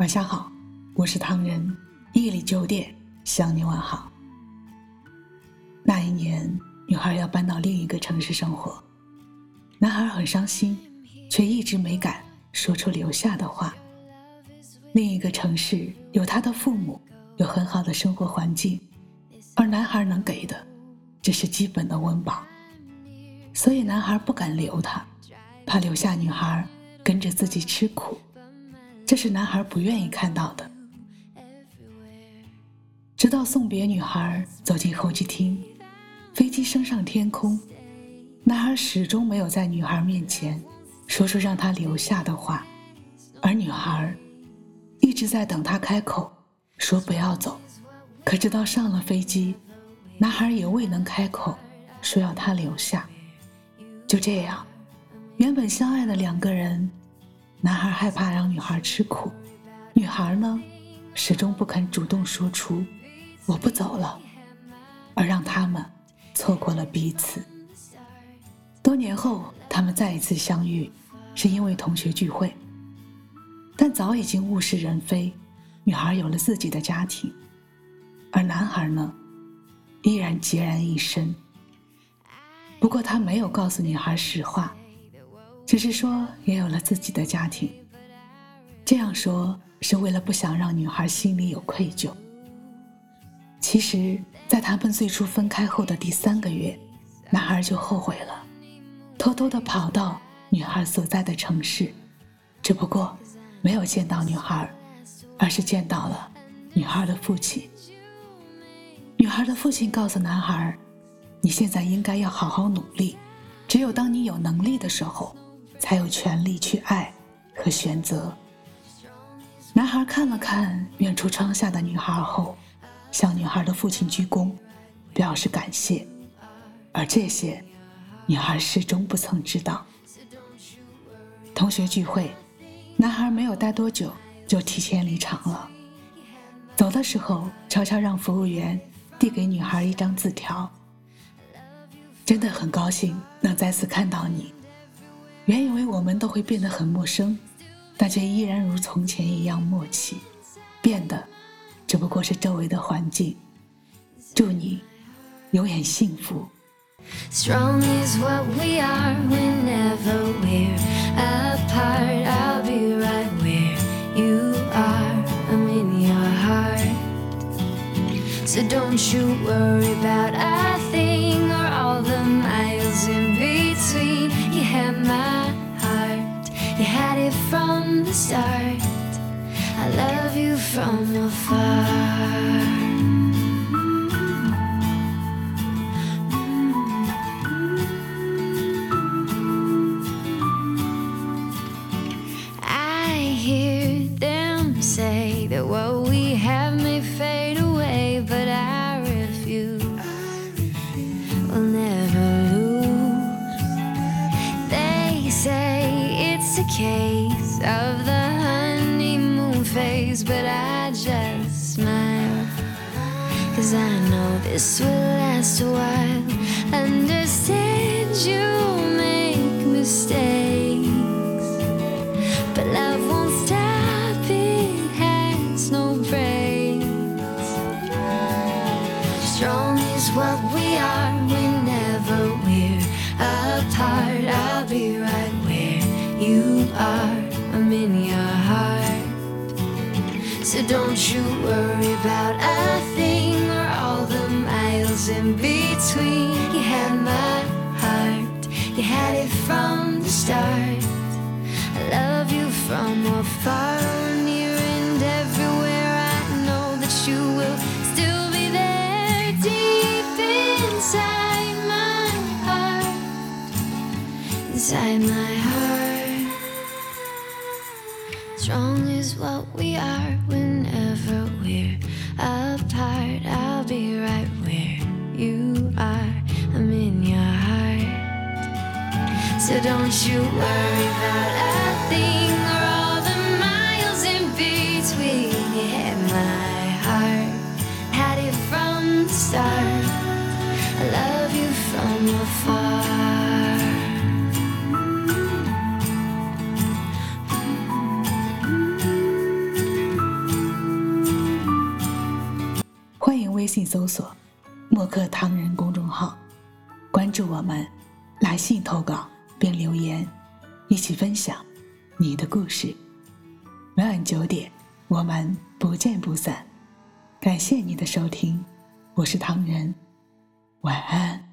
晚上好，我是唐人，夜里九点向你问好。那一年，女孩要搬到另一个城市生活，男孩很伤心，却一直没敢说出留下的话。另一个城市有他的父母，有很好的生活环境，而男孩能给的只是基本的温饱，所以男孩不敢留她，怕留下女孩跟着自己吃苦。这是男孩不愿意看到的。直到送别女孩走进候机厅，飞机升上天空，男孩始终没有在女孩面前说出让她留下的话，而女孩一直在等他开口说不要走。可直到上了飞机，男孩也未能开口说要她留下。就这样，原本相爱的两个人。男孩害怕让女孩吃苦，女孩呢，始终不肯主动说出“我不走了”，而让他们错过了彼此。多年后，他们再一次相遇，是因为同学聚会，但早已经物是人非，女孩有了自己的家庭，而男孩呢，依然孑然一身。不过他没有告诉女孩实话。只是说也有了自己的家庭，这样说是为了不想让女孩心里有愧疚。其实，在他们最初分开后的第三个月，男孩就后悔了，偷偷的跑到女孩所在的城市，只不过没有见到女孩，而是见到了女孩的父亲。女孩的父亲告诉男孩：“你现在应该要好好努力，只有当你有能力的时候。”才有权利去爱和选择。男孩看了看远处窗下的女孩后，向女孩的父亲鞠躬，表示感谢。而这些，女孩始终不曾知道。同学聚会，男孩没有待多久就提前离场了。走的时候，悄悄让服务员递给女孩一张字条：“真的很高兴能再次看到你。”原以为我们都会变得很陌生，但却依然如从前一样默契。变的，只不过是周围的环境。祝你永远幸福。from from afar. I hear them say that what we have may fade away, but I refuse. We'll never lose. They say it's a case of the Cause I know this will last a while. Understand you make mistakes, but love won't stop, it has no brakes. Strong is what we are whenever we're apart. I'll be right where you are, I'm in your heart. So don't you worry about a from the start. I love you from afar, near and everywhere. I know that you will still be there deep inside my heart, inside my heart. Strong is what we are whenever so don't you worry about a thing or all the miles in between and my heart had it from the start I love you from afar。欢迎微信搜索莫克唐人公众号，关注我们，来信投稿。并留言，一起分享你的故事。每晚九点，我们不见不散。感谢你的收听，我是唐人，晚安。